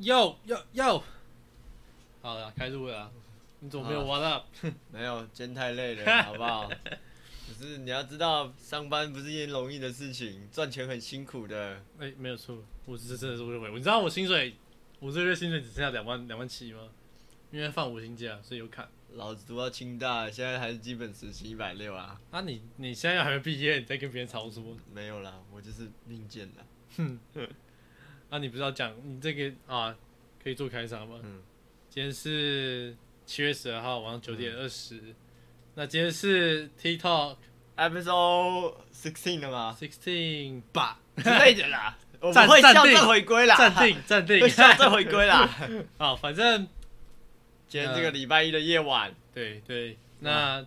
又又又，好了，开录了啊，你怎么没有 what up？没有，今天太累了，好不好？可是你要知道，上班不是一件容易的事情，赚钱很辛苦的。哎、没有错，我是真的是认为，你知道我薪水，我这个月薪水只剩下两万两万七吗？因为放五薪假，所以有砍。老子读到清大，现在还是基本时薪一百六啊。啊你，你现在还没毕业，你在跟别人吵什么？没有啦，我就是命贱的。啊，你不是要讲你这个啊，可以做开场吗？嗯，今天是七月十二号晚上九点二十、那今天是 TikTok Episode sixteen 了吗？sixteen 吧，之类的啦。我们会校正回归啦，暂定暂 定会，校正回归啦。好，反正今天这个礼拜一的夜晚，对对，那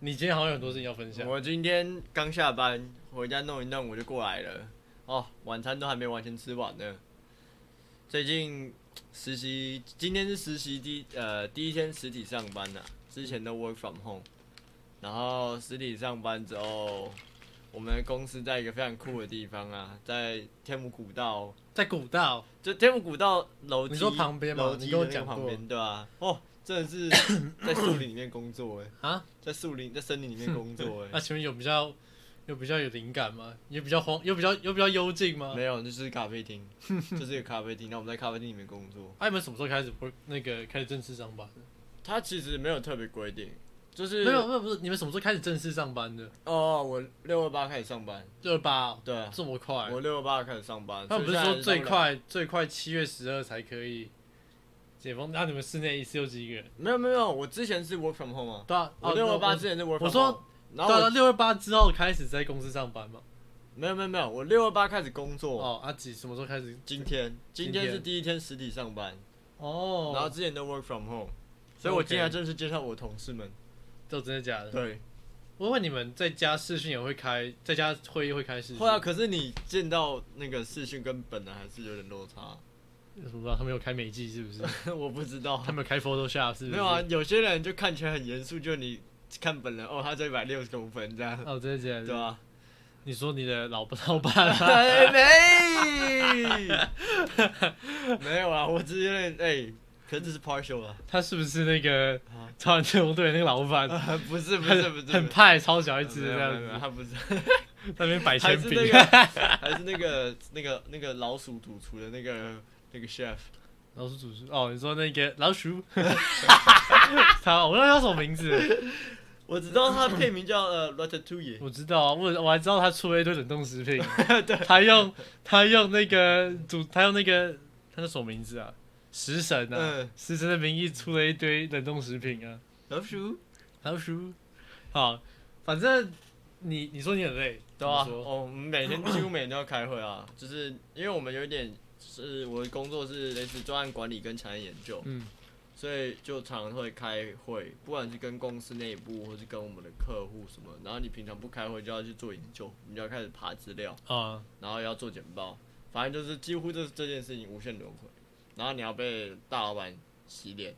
你今天好像有很多事情要分享，我今天刚下班，回家弄一弄我就过来了。哦，晚餐都还没完全吃完呢。最近实习，今天是实习第呃第一天实体上班呐、之前都 work from home，然后实体上班之后，我们的公司在一个非常酷的地方啊，在天母古道，在古道，就天母古道楼梯，你说旁边吗？楼梯我讲旁边对吧、哦，真的是 在树林里面工作哎，啊，在树林在森林里面工作哎。那请问有比较有比较有灵感吗？也比较荒，又比较又比较幽静吗？没有，就是咖啡厅，就是一个咖啡厅。那我们在咖啡厅里面工作。啊，你们什么时候开始不那个开始正式上班的？他其实没有特别规定，就是没有，没有，不是你们什么时候开始正式上班的？哦，我六二八开始上班，六二八，对啊，这么快？我六二八开始上班。他们不是说最？快最快七月十二才可以解封？那你们室内一次有几个人？没有没有，我之前是 work from home 啊，对啊，我六二八之前是 work from 我说 home。然后对啊，我六二八之后开始在公司上班嘛？没有没有没有，我六二八开始工作。哦，阿几什么时候开始？今天今今天天是第一天实体上班，哦，然后之前都 work from home，所以我今天正式介绍我同事们。都真的假的？对，我问你们，在家视讯也会开，在家会议会开视讯？会啊，可是你见到那个视讯跟本人还是有点落差。我不知道他们有开美技是不是？我不知道他，们有开 Photoshop 是不是？没有啊，。有些人就看起来很严肃，就你看本人哦，他这一百六十公分这样，哦，真的假的？对吧？你说你的老老板啊？哎没，没有啊，我只是有点哎，可是这是 partial 啊，他是不是那个啊超人特工队那个老板？不是不是不是，很派，超小一只这样子，他不是，在那边摆还铅笔。是那个还是那个那个那个老鼠主厨的那个那个 chef，老鼠主厨哦，你说那个老鼠？他我不知道叫什么名字，我只知道他的片名叫呃 Ratatouille，我知道啊，我我还知道他出了一堆冷冻食品。他用他用那个主，他用那个他叫什么名字啊？食神啊，嗯，食神的名义出了一堆冷冻食品啊。老鼠，老鼠，好，反正你你说你很累，对啊，怎么说？哦，我们每天几乎每天都要开会啊，就是因为我们有一点是我的工作是类似专案管理跟产业研究，嗯，所以就常会开会，不管是跟公司内部，或是跟我们的客户什么。然后你平常不开会，就要去做研究，你就要开始爬资料，啊，然后要做简报，反正就是几乎这这件事情无限轮回。然后你要被大老板洗脸。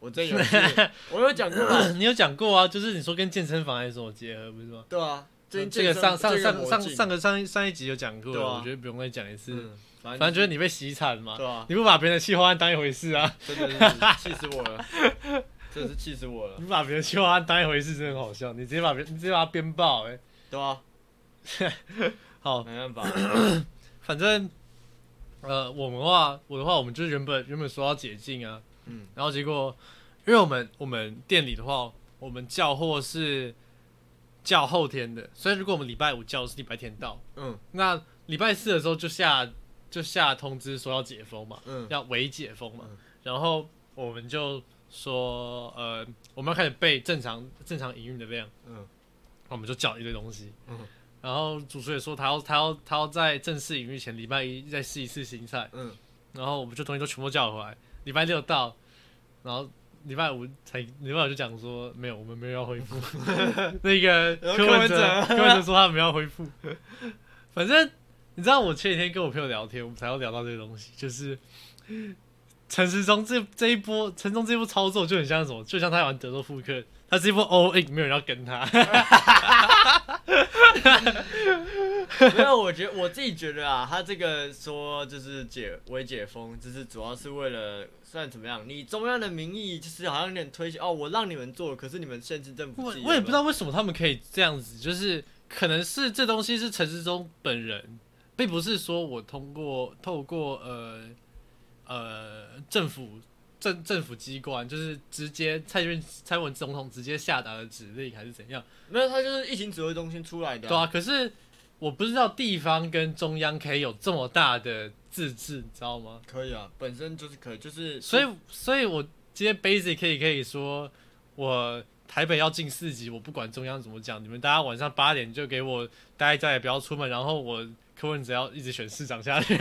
我真有 我有讲过？你有讲过啊，就是你说跟健身房还是什么结合，不是吗？对啊，这这个上上上上上上个上上一集有讲过了，啊我觉得不用再讲一次。嗯，反反正就是你被洗惨嘛，对啊，你不把别人的气划案当一回事啊，真的是气死我了，真的是气死我了你，不把别人的企划案当一回事，真的很好笑。你直接把别你直接把他编爆，哎，对啊，好，没办法，反正呃，我们的话，我的话，我们就是原本原本说要解禁啊，嗯然后结果，因为我们我们店里的话，我们叫货是叫后天的，所以如果我们礼拜五叫是礼拜天到，嗯。那礼拜四的时候就下就下通知说要解封嘛，嗯。要微解封嘛，嗯。然后我们就说呃，我们要开始备正常正常营运的量，嗯。我们就叫一堆东西，嗯。然后主厨也说他要他要他要在正式营运前礼拜一再试一次新菜，嗯，然后我们就东西都全部叫回来，礼拜六到，然后礼拜五才礼拜五就讲说没有，我们没有要恢复。那个柯文哲柯文哲说他没有要恢复。反正你知道，我前几天跟我朋友聊天，我们才要聊到这个东西，就是陈时中这这一波，陈中这一波操作就很像什么，就像他玩德州扑克，他这一波 all in，没有人要跟他。没有，我觉得我自己觉得啊，他这个说就是解微解封，就是主要是为了算怎么样？你中央的名义就是好像有点推卸哦，我让你们做，可是你们限制政府我。我也不知道为什么他们可以这样子，就是可能是这东西是陈世忠本人，并不是说我通过透过呃呃政府政政府机关，就是直接蔡英文蔡文总统直接下达的指令还是怎样？没有，他就是疫情指挥中心出来的、对啊，可是我不知道地方跟中央可以有这么大的自治，你知道吗？可以啊，本身就是可以，就是所以，所以我今天 basic 可以可以说，我台北要进四级，我不管中央怎么讲，你们大家晚上八点就给我待在家也不要出门，然后我柯文哲要一直选市长下去，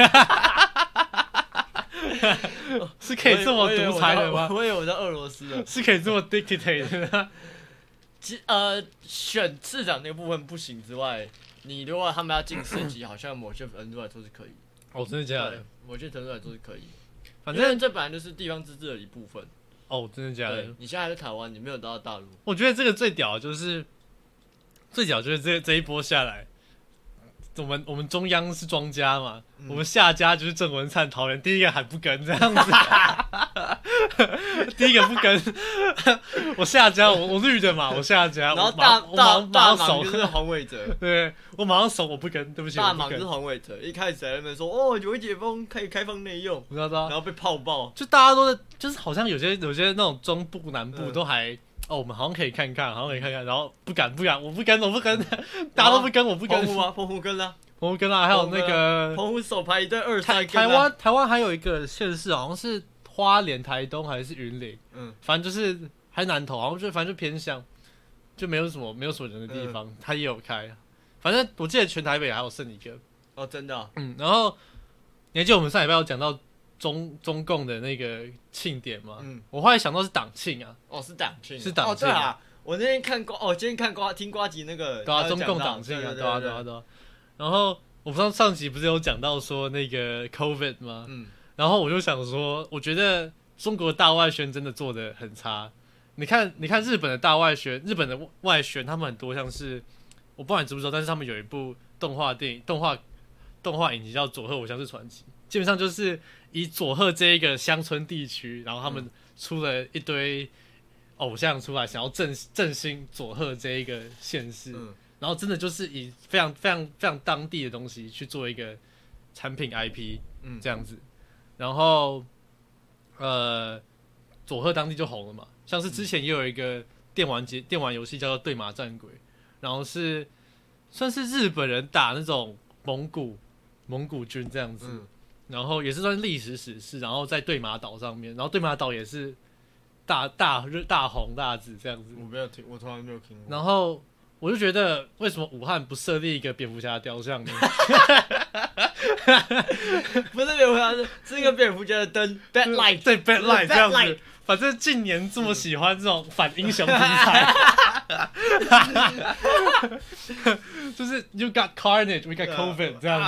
是可以这么独裁的吗？我以为我在俄罗斯的。是可以这么 dictate 的吗？其呃，选市长那个部分不行之外，你如果他们要进四级，好像某些程度来说是可以。哦，真的假的？，某些程度来说是可以。反正这本来就是地方自治的一部分。哦，真的假的？，你现在还在台湾，你没有到大陆。我觉得这个最屌的就是最屌就是这这一波下来，我们我们中央是庄家嘛，嗯。我们下家就是郑文灿桃园第一个还不跟这样子，第一个不跟，我下家我我绿的嘛，我下家，然后我马大大我大上守忙就，是黄伟哲，对我马上守我不跟，对不起，大忙就是黄伟哲。一开始在那边说哦，有解封可以开放内用，我知道知道然，后被泡爆。就大家都在，就是好像有些有些那种中部南部嗯。都还。哦，我们好像可以看看，好像可以看看，然后不敢不敢，我不跟，我不跟，大家都不跟，我不跟。澎，湖啊，澎湖跟啦，澎湖跟啦，还有那个澎湖手排一对二台台湾台湾还有一个县市，好像是花莲、台东还是云林，嗯，反正就是还南投，好像就反正就偏向，就没有什么没有什么人的嗯。地方，他也有开。反正我记得全台北还有剩一个，哦，真的啊，嗯，然后你还记得我们上礼拜有讲到中中共的那个庆典吗？嗯，我后来想到是党庆啊，哦，是党庆啊，是党庆哦，对啊，我那天看瓜，哦，今天看瓜，听瓜吉那个，对啊，中共党庆啊，对对啊，对啊，对啊。然后我不知道上集不是有讲到说那个 COVID 吗？嗯，然后我就想说，我觉得中国的大外宣真的做的很差。你看，你看日本的大外宣，日本的外宣，他们很多像是我不知道你知不知道，但是他们有一部动画电影、动画动画影集叫《佐贺我像是传奇》，基本上就是以佐贺这一个乡村地区，然后他们出了一堆偶像出来，想要振振兴佐贺这一个县市，嗯。然后真的就是以非常非常非常当地的东西去做一个产品 IP，嗯。这样子，然后呃，佐贺当地就红了嘛，像是之前也有一个电玩节电玩游戏叫做《对马战鬼》，然后是算是日本人打那种蒙古蒙古军这样子，嗯，然后也是算历史史事，然后在对马岛上面，然后对马岛也是大大热大红大紫这样子，我没有听，我从来没有听过。然后我就觉得，为什么武汉不设立一个蝙蝠侠的雕像呢？不是蝙蝠侠，是是一个蝙蝠侠的灯，Bad Light，对 Bad Light 这样子。反正近年这么喜欢这种反英雄题材，就是 You got Carnage, we got COVID 这样子。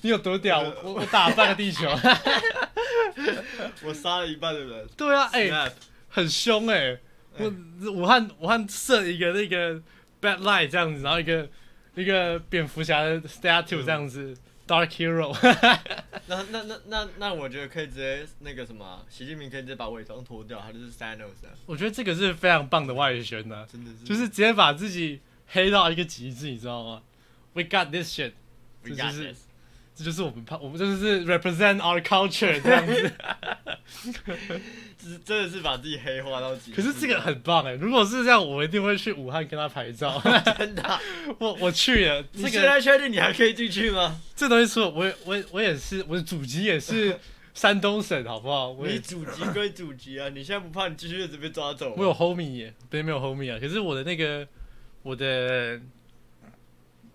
子。你有多屌？我我我打了半个地球。我杀了一半的人。对啊，哎、很凶哎、我武汉武汉设一个那个 Bad Light 这样子，然后一个一个蝙蝠侠的 statue 这样子、Dark Hero。那那那那那，我觉得可以直接那个什么啊，习近平可以直接把伪装脱掉，他就是 Thanos 啊，我觉得这个是非常棒的外宣呢、真的是就是直接把自己黑到一个极致，你知道吗？We got this shit，We 这 got 就是 this 这就是我们怕，我们就是 represent our culture 这样子。就是真的是把自己黑化到极致。可是这个很棒哎，如果是这样，我一定会去武汉跟他拍照。真的啊，我我去了，你这个现在确定你还可以进去吗？这东西出了，我也我也我也是，我的祖籍也是 山东省，好不好？我也你祖籍归祖籍啊，你现在不怕你继续一直被抓走？我有 homie 耶，别没有 homie 啊。可是我的那个我的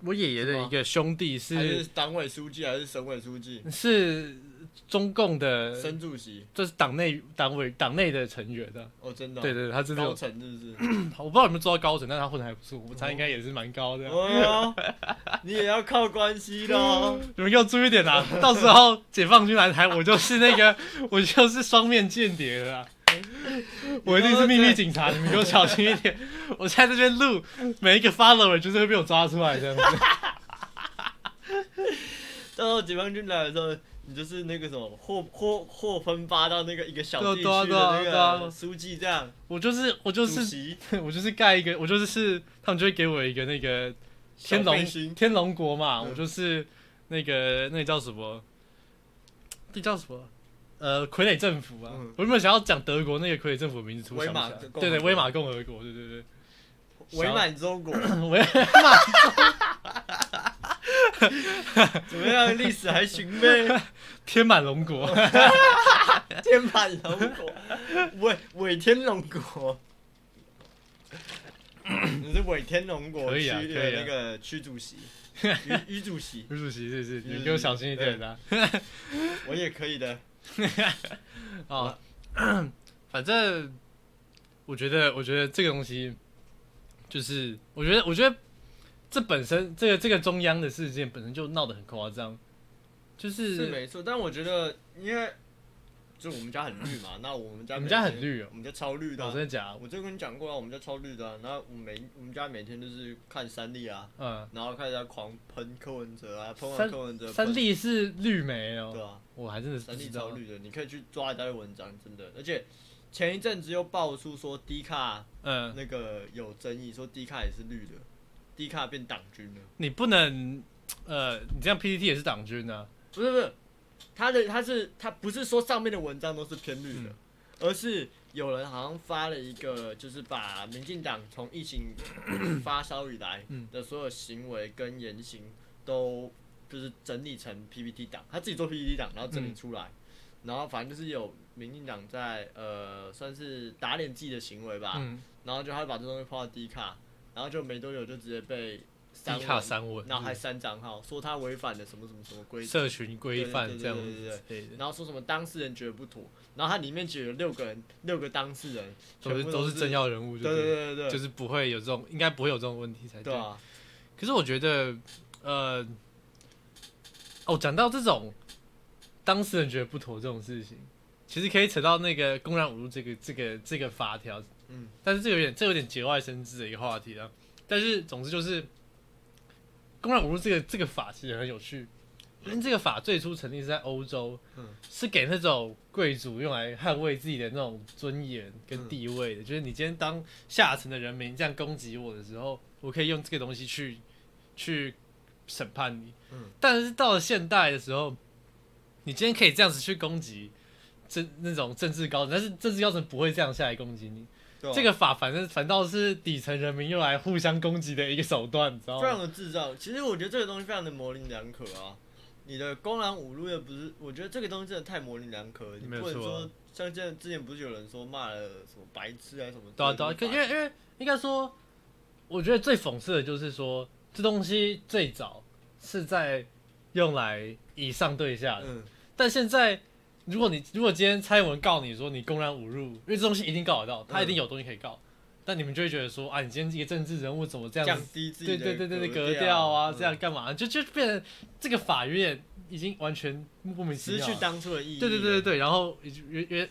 我爷爷的一个兄弟是是党委书记还是省委书记、是中共的，省主席？这是党内党委党内的成员的。哦，真的哦、对对对，他真的高层是不是？我不知道有没有做到高层，但是他混的还不错，我猜应该也是蛮高的。哦哟，你也要靠关系的哦。你们给我注意点啊！到时候解放军来台，我就是那个，我就是双面间谍了啊。我一定是秘密警察，你们给我小心一点。我在这边录，每一个 follower 就是会被我抓出来这样子。到时候解放军来的时候，你就是那个什么或或或分发到那个一个小地区的那个书记这样，我就是我就是我就是盖一个，我就是是他们就会给我一个那个天龙天龙国嘛，嗯我就是那个那个叫什么？这叫什么？呃，傀儡政府啊！嗯我原本想要讲德国那个傀儡政府的名字，突然威马对对，国威马共和国，对对对，伪满中国，伪马 怎么样？历史还行呗？天满龙国，天满龙国，伪伪天龙国。你是伪天龙国可以区的那个区主席，于于主席，于主席是是，是你给我小心一点的我也可以的。哦。反正我觉得，我觉得这个东西就是，我觉得，我觉得这本身这个这个中央的事件本身就闹得很夸张，就是是没错，但我觉得，因为就我们家很绿嘛，那我们家我们家很绿哦？我们家超绿的啊、哦真的假？的？我就跟你讲过啊，我们家超绿的啊、然后我每我们家每天就是看三立啊，嗯，然后开始在狂喷柯文哲啊，喷完柯文哲，三喷立是绿媒哦？对哦，啊，我还真的是三立。超绿的，你可以去抓一大堆文章，真的，而且前一阵子又爆出说低卡嗯，那个有争议，说低卡也是绿的，低卡变党军了，你不能，呃，你这样 PPT 也是党军啊。不是不是，他的他是他不是说上面的文章都是偏绿的，嗯。而是有人好像发了一个，就是把民进党从疫情 发烧以来嗯的所有行为跟言行都就是整理成 PPT 档，他自己做 PPT 档，然后整理出来，然后反正就是有民进党在呃算是打脸自己的行为吧，嗯，然后就他把这东西抛到 D 卡，然后就没多久就直接被删低卡文删文，然后还删账号，说他违反了什么什么什么规。社群规范对对对这样对对子之类的，然后说什么当事人觉得不妥，然后它里面只有六个人，六个当事人，都是全部都是政要人物，对对对对对对，就是不会有这种，应该不会有这种问题才对。啊，可是我觉得，呃，哦，讲到这种当事人觉得不妥这种事情，其实可以扯到那个公然侮辱这个这个这个法条，嗯，但是这有点这有点节外生枝的一个话题了。但是总之就是，公然侮辱这个这个法其实很有趣，因为这个法最初成立是在欧洲，嗯是给那种贵族用来捍卫自己的那种尊严嗯跟地位的。就是你今天当下层的人民这样攻击我的时候，我可以用这个东西去去审判你。嗯但是到了现代的时候，你今天可以这样子去攻击政那种政治高层，但是政治高层不会这样下来攻击你。这个法反正反倒是底层人民用来互相攻击的一个手段，你知道吗非常？的智障。其实我觉得这个东西非常的模棱两可啊。你的公然侮辱又不是，我觉得这个东西真的太模棱两可了。你没有说像这之前不是有人说骂了什么白痴啊什么的？对啊对啊，可因为因为应该说，我觉得最讽刺的就是说，这东西最早是在用来以上对下的，嗯，但现在如果你如果今天蔡英文告你说你公然侮辱，因为这东西一定告得到，他一定有东西可以告，但你们就会觉得说啊，你今天一个政治人物怎么这样降子？低自己对的对对对对，格格调啊，嗯这样干嘛？就就变成这个法院已经完全莫名其妙。失去当初的意义。对对对对，对，然后因为因为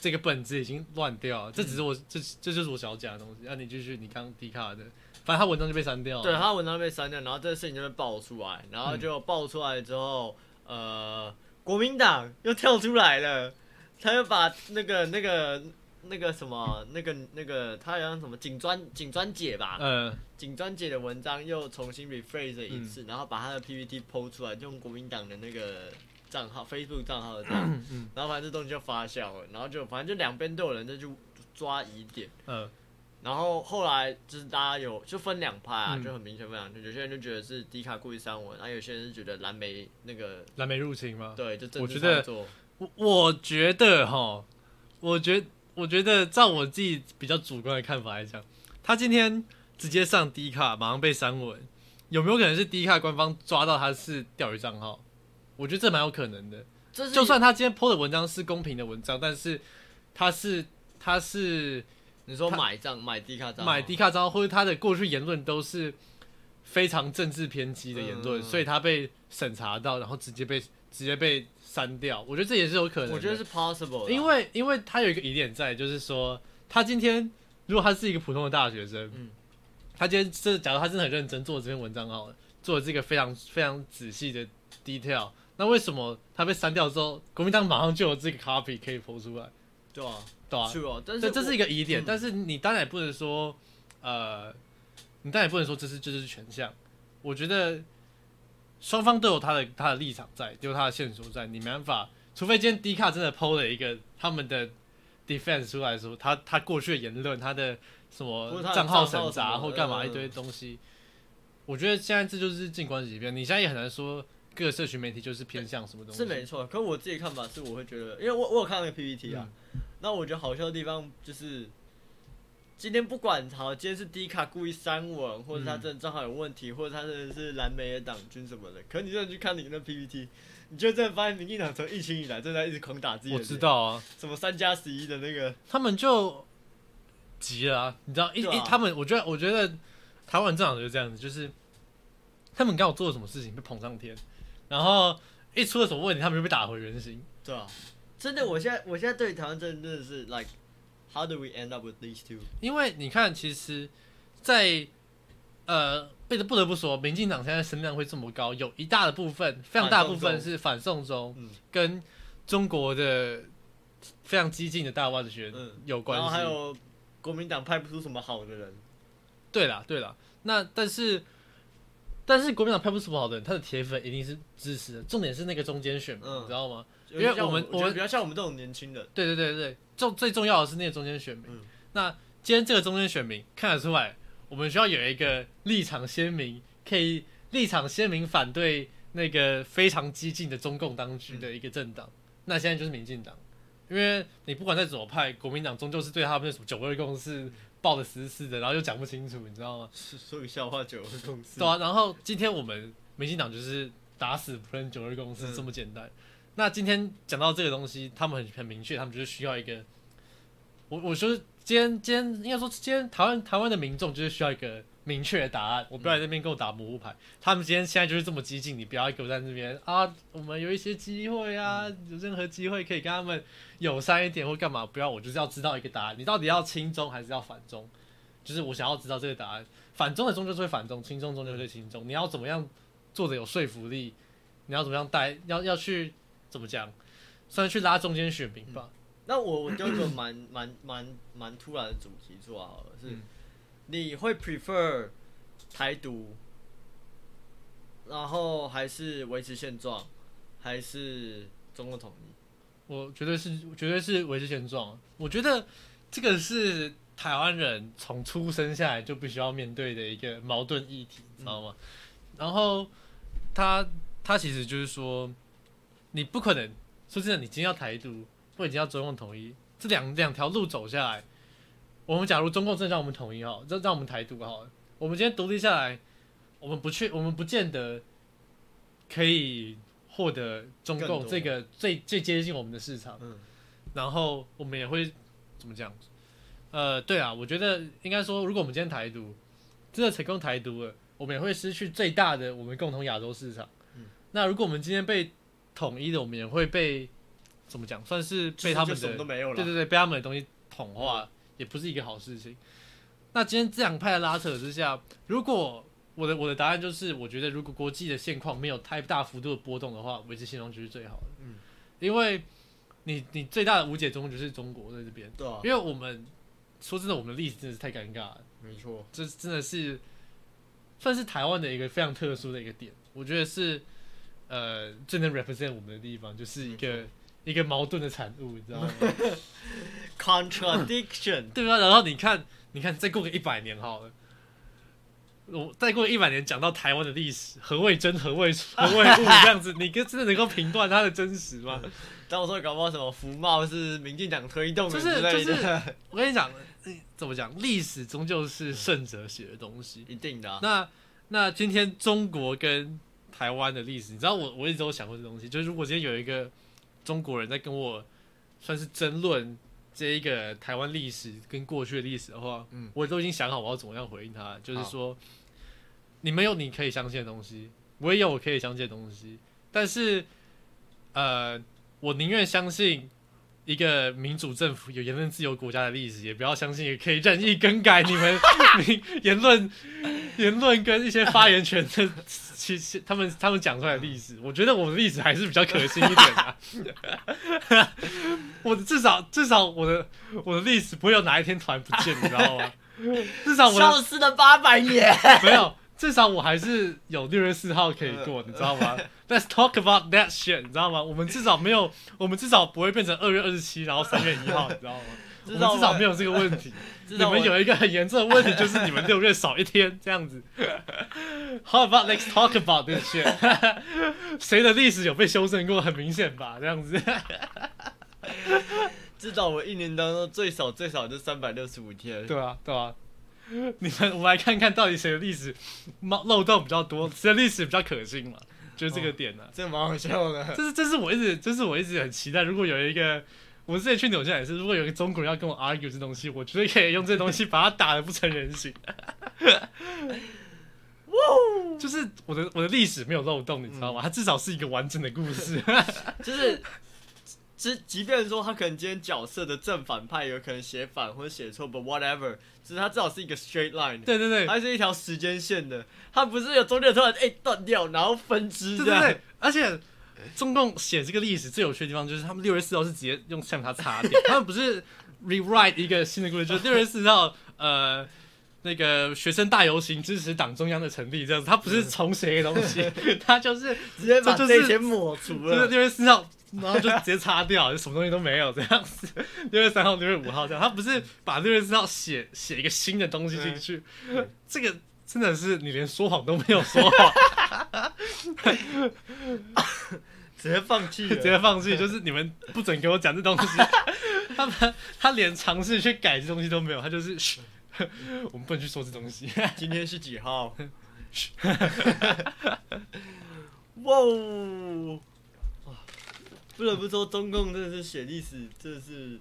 这个本子已经乱掉了，这只是我、这这就是我想要讲的东西。那、你继续，你刚迪卡的，反正他文章就被删掉了。对，他文章被删掉，然后这个事情就被爆出来，然嗯后就爆出来之后，呃，国民党又跳出来了，他又把那个那个那个什么那个那个他好像什么警专警专姐吧，嗯。警专姐的文章又重新 rephrase 了一次，然后把他的 PPT 剖出来，用国民党的那个账号 Facebook 账号的这样，嗯。然后反正这东西就发酵了，然后就反正就两边都有人在去抓疑点。嗯然后后来就是大家有就分两派啊，嗯就很明显分两派，有些人就觉得是迪卡故意删文，然后有些人是觉得蓝莓那个蓝莓入侵吗？对，就政治我觉得操作。我我觉得哈，我觉我觉得照我自己比较主观的看法来讲，他今天直接上 D 卡，马上被删文，有没有可能是 D 卡官方抓到他是钓鱼账号？我觉得这蛮有可能的。这是就算他今天 PO 的文章是公平的文章，但是他是他是你说买账买低卡账，买低卡账号，或者他的过去言论都是非常政治偏激的言论，嗯所以他被审查到，然后直接被直直接被删掉，我觉得这也是有可能的。我觉得是 possible，的因为因为他有一个疑点在，就是说他今天如果他是一个普通的大学生，嗯。他今天这假如他真的很认真做这篇文章好了，做了这个非常非常仔细的 detail，那为什么他被删掉之后，国民党马上就有这个 copy 可以剖出来，对啊，对啊、这这是一个个疑点，嗯。但是你当然也不能说，呃，你当然也不能说这是这就是全项。我觉得双方都有他的他的立场在，都有他的线索在，你没办法，除非今天迪卡真的抛了一个他们的 defense 出来说，他他过去的言论，他的什么账号审查或干嘛嗯一堆东西，我觉得现在这就是静观其变，你现在也很难说各个社群媒体就是偏向什么东西，是没错。可我自己看法是，我会觉得，因为我我有看那个 PPT 啊，嗯那我觉得好笑的地方就是。今天不管好，今天是迪卡故意删文，或者他嗯真的账号有问题，或者他真的是蓝莓的党军什么的。可你真的去看你那 PPT，你就真的发现民进党从疫情以来正在一直狂打自己我。知道啊，什么三加十一的那个，他们就急了啊！你知道，一、啊一他们，我觉得，我觉得台湾政党就是这样子，就是他们刚好做了什么事情被捧上天，然后一出了什么问题，他们就被打回原形。对啊，真的，我现在我现在对台湾真的真的是 like how do we end up with these two？因为你看，其实在，呃，不得不得不说，民进党现在声量会这么高，有一大的部分，非常大部分是反送中，嗯跟中国的非常激进的大外学嗯有关系。然后还有国民党派不出什么好的人，对啦，对啦，那但是但是国民党派不出什么好的人，他的铁粉一定是支持的。重点是那个中间选民，嗯你知道吗？因因为我们我们得比较像我们这种年轻人，对对对对，重最重要的是那个中间选民。嗯那今天这个中间选民看得出来，我们需要有一个立场鲜明，可以立场鲜明反对那个非常激进的中共当局的一个政党。那现在就是民进党，因为你不管在左派，国民党终究是对他们的什么九二共识抱的死死的，然后又讲不清楚，你知道吗？是说个笑话九二共识，对啊，然后今天我们民进党就是打死不认九二共识嗯这么简单。那今天讲到这个东西，他们很很明确，他们就是需要一个，我我说今天今天应该说今天台湾台湾的民众就是需要一个明确的答案，我不要在那边跟我打模糊牌。他们今天现在就是这么激进，你不要给我在那边啊，我们有一些机会啊，有任何机会可以跟他们友善一点或干嘛，不要，我就是要知道一个答案，你到底要轻中还是要反中？就是我想要知道这个答案。反中的中就是会反中，轻中中就是会亲中。你要怎么样做的有说服力？你要怎么样带？要要去怎么讲？算是去拉中间选民吧。那我我丢个蛮 蛮蛮蛮突然的主题出来好了，是、嗯你会 prefer 台独，然后还是维持现状，还是中共统一？我绝对是绝对是维持现状。我觉得这个是台湾人从出生下来就必须要面对的一个矛盾议题，你知道吗？然后他他其实就是说，你不可能说真的，你今天要台独，或者今天要中共统一，这两两条路走下来，我们假如中共真的让我们统一哈，让让我们台独好了，我们今天独立下来，我们不去，我们不见得可以获得中共这个最最接近我们的市场。嗯然后我们也会怎么讲？呃，对啊，我觉得应该说，如果我们今天台独真的成功台独了，我们也会失去最大的我们共同亚洲市场。嗯那如果我们今天被统一的，我们也会被怎么讲？算是被他们就什么的都没有了。对对对，被他们的东西同化，也不是一个好事情。那今天这两派的拉扯之下，如果我的我的答案就是，我觉得如果国际的现况没有太大幅度的波动的话，维持现状就是最好的。嗯，因为你你最大的无解中就是中国在这边，对啊，因为我们说真的，我们的历史真的是太尴尬了，没错。这真的是算是台湾的一个非常特殊的一个点，我觉得是呃最能 represent 我们的地方，就是一个一个矛盾的产物，你知道吗？Contradiction，对啊，然后你看，你看，再过个一百年好了，我再过一百年讲到台湾的历史，何谓真，何谓何谓误，这样子，你跟真的能够评断它的真实吗？到时候搞不好什么福茂是民进党推动的就是之类就的，我跟你讲，呃怎么讲，历史终究是胜者写的东西。一定的啊。那那今天中国跟台湾的历史，你知道我我一直都有想过这东西，就是如果今天有一个中国人在跟我算是争论这一个台湾历史跟过去的历史的话，嗯。我都已经想好我要怎么样回应他，就是说，你们有你可以相信的东西，我也有我可以相信的东西，但是呃，我宁愿相信一个民主政府有言论自由国家的历史，也不要相信也可以任意更改你们 你言论言论跟一些发言权的，其实他们他们讲出来的历史，我觉得我的历史还是比较可信一点的、我至少至少我的我的历史不会有哪一天突然不见，你知道吗？至少我的消失了八百年。没有，至少我还是有六月四号可以过，你知道吗？Let's talk about that shit，你知道吗？我们至少没有，我们至少不会变成二月二十七，然后三月一号，你知道吗？我们至少没有这个问题。你们有一个很严重的问题，就是你们六月少一天这样子。How about let's talk about this shit？谁的历史有被修正过？很明显吧，这样子。至少我一年当中最少最少就三百六十五天。对啊，对啊。你们，我们来看看到底谁的历史漏漏洞比较多，谁的历史比较可信嘛？就是这个点呢、这个蛮好笑的。这是这是我一直这是我一直很期待，如果有一个我之前去纽西兰也是，如果有一个中国人要跟我 argue 这东西，我绝对可以用这东西把他打的不成人形。哇！就是我的我的历史没有漏洞，你知道吗？它至少是一个完整的故事。就是，即即便说他可能今天角色的正反派有可能写反或者写错，but whatever，只是他至少是一个 straight line，对对对，它是一条时间线的，它不是有中间突然哎断掉，然后分支这样。对对对，而且中共写这个历史最有趣的地方就是他们六月四号是直接用橡皮擦擦掉，他们不是 rewrite 一个新的故事，就是六月四号呃。那个学生大游行支持党中央的成立，这样子，他不是重写一个东西，他就是直接把这些抹除就是了。六月四号，然后就直接擦掉，就什么东西都没有这样子。六月三号、六月五号这样，他不是把六月四号写写一个新的东西进去，这个真的是你连说谎都没有说谎，直接放弃直。接放弃，就是你们不准给我讲这东西。他们他连尝试去改这东西都没有，他就是嘘 我们不能去说这东西。今天是几号？哇哦！哇不得不说，中共真的是写历史，真的是，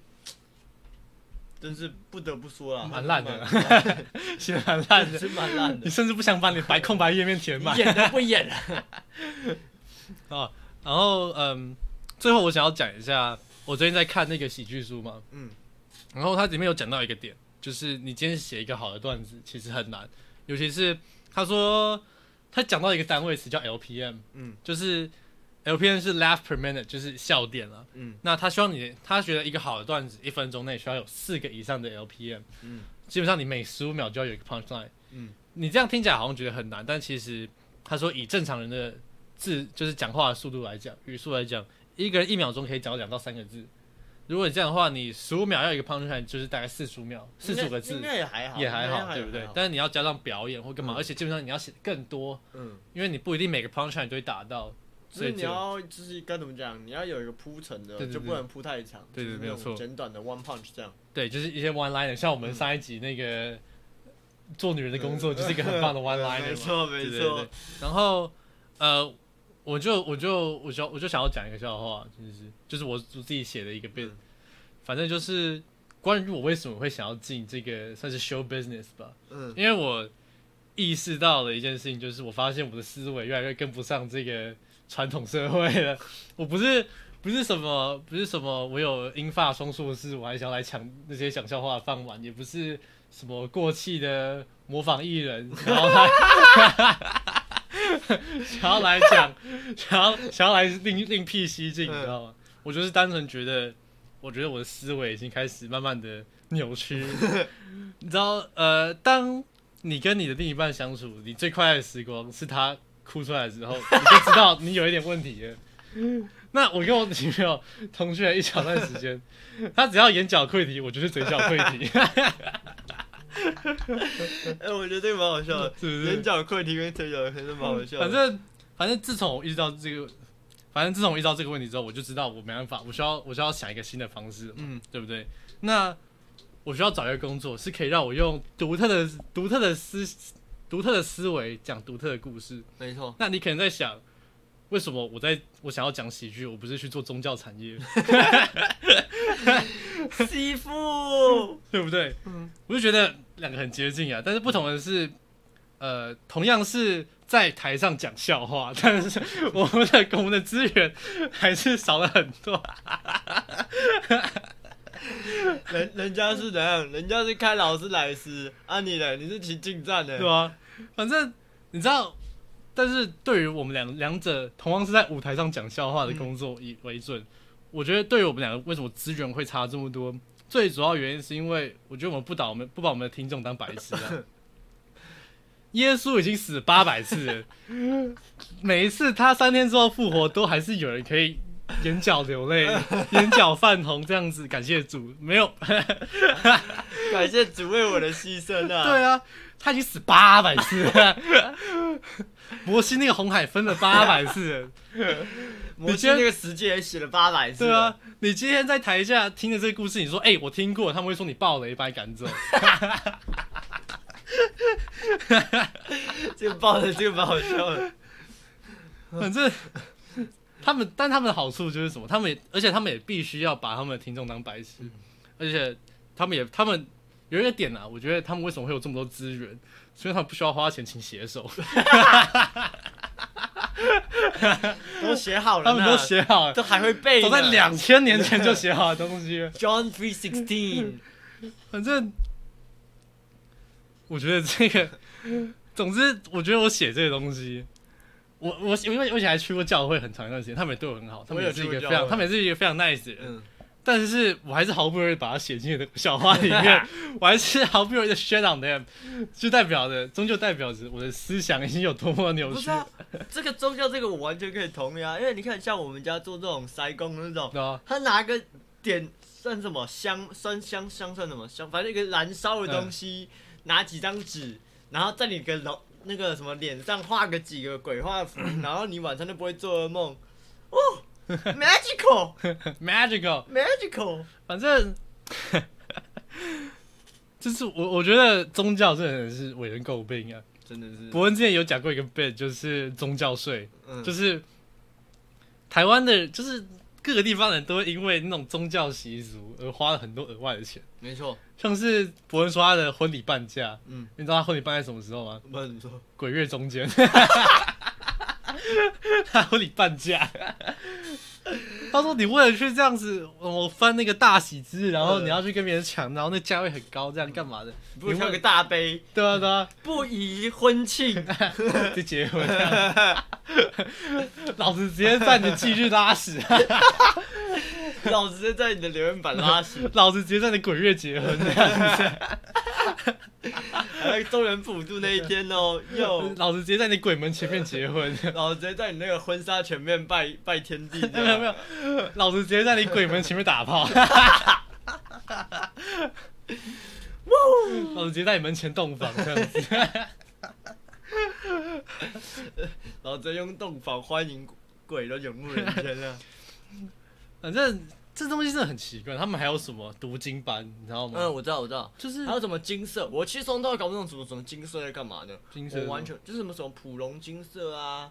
真是不得不说啦，蛮烂的。蛮写的。蛮烂的，是蛮烂的。你。甚至不想把你白空白页面填满。演都不演。了？啊，然后嗯，最后我想要讲一下，我最近在看那个喜剧书嘛，嗯，然后它里面有讲到一个点，就是你今天写一个好的段子其实很难，尤其是他说他讲到一个单位词叫 LPM，嗯，就是 LPM 是 laugh per minute，就是笑点了。嗯，那他希望你，他觉得一个好的段子一分钟内需要有四个以上的 LPM，嗯，基本上你每十五秒就要有一个 punch line，嗯，你这样听起来好像觉得很难，但其实他说以正常人的字就是讲话的速度来讲，语速来讲，一个人一秒钟可以讲两到三个字。如果你这样的话，你十五秒要一个 punch line，就是大概四十五秒，四十五个字应该也还好，也还好，对不对但是你要加上表演或干嘛，嗯。而且基本上你要写更多，嗯，因为你不一定每个 punch line 都会打到，所以你要就是该怎么讲？你要有一个铺陈的，就不能铺太长，对对就是没有错简短的 one punch 这样。对，就是一些 one liner，像我们上一集那个做女人的工作，就是一个很棒的 one liner。没错没错。然后呃，我就我就我就我就想要讲一个笑话，就是就是我我自己写的一个 bit，、嗯反正就是关于我为什么会想要进这个算是 show business 吧，嗯因为我意识到了一件事情，就是我发现我的思维越来越跟不上这个传统社会了。我不是不是什么不是什么我有英法双硕士，我还想要来抢那些讲笑话的饭碗，也不是什么过气的模仿艺人，然后来 想要来讲，想要想要来另另辟蹊径，你知道吗？我就是单纯觉得，我觉得我的思维已经开始慢慢的扭曲。你知道，呃，当你跟你的另一半相处，你最快乐的时光是他哭出来之后，你就知道你有一点问题了。那我跟我女朋友同居了一小段时间，她只要眼角溃堤，我就是嘴角溃堤，哎，我觉得这个蛮好笑的，是不是？眼角溃堤跟嘴角还是蛮好笑的。反正反正自从我意识到这个，反正自从我意识到这个问题之后，我就知道我没办法，我需要我需要想一个新的方式，嗯，对不对？那我需要找一个工作，是可以让我用独特的独特的思独特的思维讲独特的故事。没错，那你可能在想，为什么我在我想要讲喜剧，我不是去做宗教产业，媳妇，对不对？嗯我就觉得两个很接近啊，但是不同的是，呃，同样是在台上讲笑话，但是我们的我们的资源还是少了很多。人人家是怎样？人家是开劳斯莱斯，啊你呢？你是骑进站的，对吧？反正你知道，但是对于我们两两者同样是在舞台上讲笑话的工作以为准，我觉得对于我们两个为什么资源会差这么多，最主要原因是因为我觉得我们不把我们不把我们的听众当白痴啊。耶稣已经死八百次了，每一次他三天之后复活，都还是有人可以眼角流泪、眼角泛红这样子，感谢主。没有，感谢主为我的牺牲啊！对啊，他已经死八百次了，摩西那个红海分了八百次了，摩西那个十诫也写了八百次。对啊，你今天在台下听的这个故事，你说哎、我听过，他们会说你爆雷把你赶走。这个爆的，这个蛮好笑的。反正他们，但他们的好处就是什么？他们也，而且他们也必须要把他们的听众当白痴，而且他们也，他们有一个点啊，我觉得他们为什么会有这么多资源？所以他们不需要花钱请写手，都写好了，他们都，写好了，都还会背呢。早在两千年前就写好的东西。John three sixteen，反正我觉得这个，总之，我觉得我写这个东西，我我因为我以前还去过教会很长一段时间，他们也对我很好，他们有也是一个非常，他们也是一个非常 nice 的人。嗯，但是我还是毫不犹豫把它写进那个笑话里面，我还是毫不犹豫的 shut on them，就代表着，终究代表着我的思想已经有多么扭曲不是。啊，这个宗教这个我完全可以同意啊，因为你看像我们家做这种塞工那种，啊，他拿个点算什么香酸香香算什么香，反正一个燃烧的东西，拿几张纸，然后在你个楼那个什么脸上画个几个鬼画符，然后你晚上就不会做噩梦。哦，magical magical，magical，反正 就是我我觉得宗教真的是为人诟病啊。真的是，伯恩之前有讲过一个 bit，就是宗教税，嗯。就是台湾的，就是各个地方人都会因为那种宗教习俗而花了很多额外的钱。没错，像是伯恩说他的婚礼半价，嗯，你知道他婚礼办在什么时候吗？不是你说？鬼月中间，他婚礼半价。他说：“你为了去这样子，我翻那个大喜之日，然后你要去跟别人抢，然后那价位很高，这样干嘛的？不是挑个大杯，对啊，对啊，不宜婚庆，就结婚。老子直接在你的忌日拉屎，老子直接在你的留言板拉屎，老子直接在你鬼月结婚这样子，还有中原普渡那一天哦，哟。老子直接在你鬼门前面结婚，老子直接在你那个婚纱前面拜拜天地，没有没有，老子直接在你鬼门前面打炮。”老子直接在你门前洞房这样子，老子用洞房欢迎鬼都涌入人间了。反正这东西真的很奇怪。他们还有什么读经班，你知道吗？嗯，我知道，我知道。就是还有什么金色？我其实从头搞不懂什么什么金色在干嘛的。金色我完全就是什么什么普龙金色啊，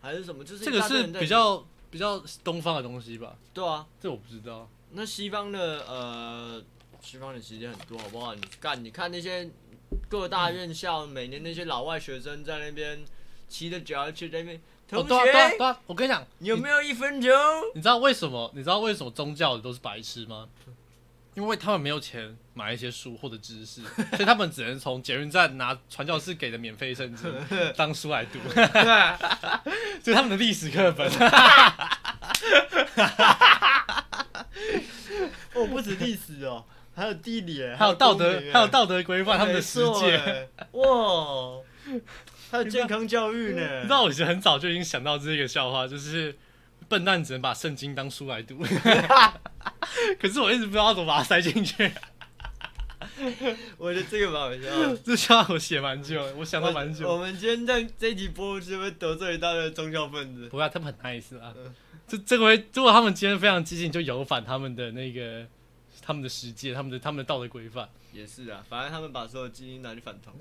还是什么？就是这个是比较比较东方的东西吧？对啊。这我不知道。那西方的呃，西方的其实很多，好不好？你干，你看那些各大院校，每年那些老外学生在那边骑着脚踏车在那边，哦，对啊对啊，对啊！我跟你讲，你有没有一分钟？你知道为什么？你知道为什么宗教的都是白痴吗？因为他们没有钱买一些书或者知识，所以他们只能从捷运站拿传教士给的免费圣经 当书来读，这是他们的历史课本。哦，不止历史哦，还有地理耶，还有道德还有道德规范，他们的实没错践。耶哇，还有健康教育呢。你知道，我其实很早就已经想到这个笑话，就是笨蛋只能把圣经当书来读，可是我一直不知道怎么把它塞进去。我觉得这个蛮好笑的。这笑话我写蛮久的，我想到蛮久我久。们今天这这一集播出，是不是得罪一大堆宗教分子？不过他们很 nice 啊嗯，这这回如果他们今天非常激进，就有反他们的那个他们的世界，他们的他们的道德规范。也是啊，反正他们把所有基因拿去反同了。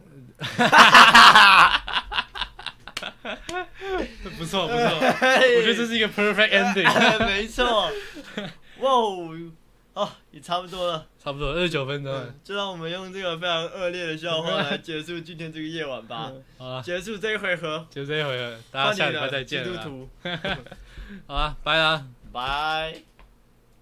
不错不错，我觉得这是一个 perfect ending。没错。哇哦，哦，也差不多了，差不多二十九分钟。嗯就让我们用这个非常恶劣的笑话 来结束今天这个夜晚吧，好啊，结束这一回合。就这一回合，大家下礼拜再见基督。徒，好啊，拜啦。拜。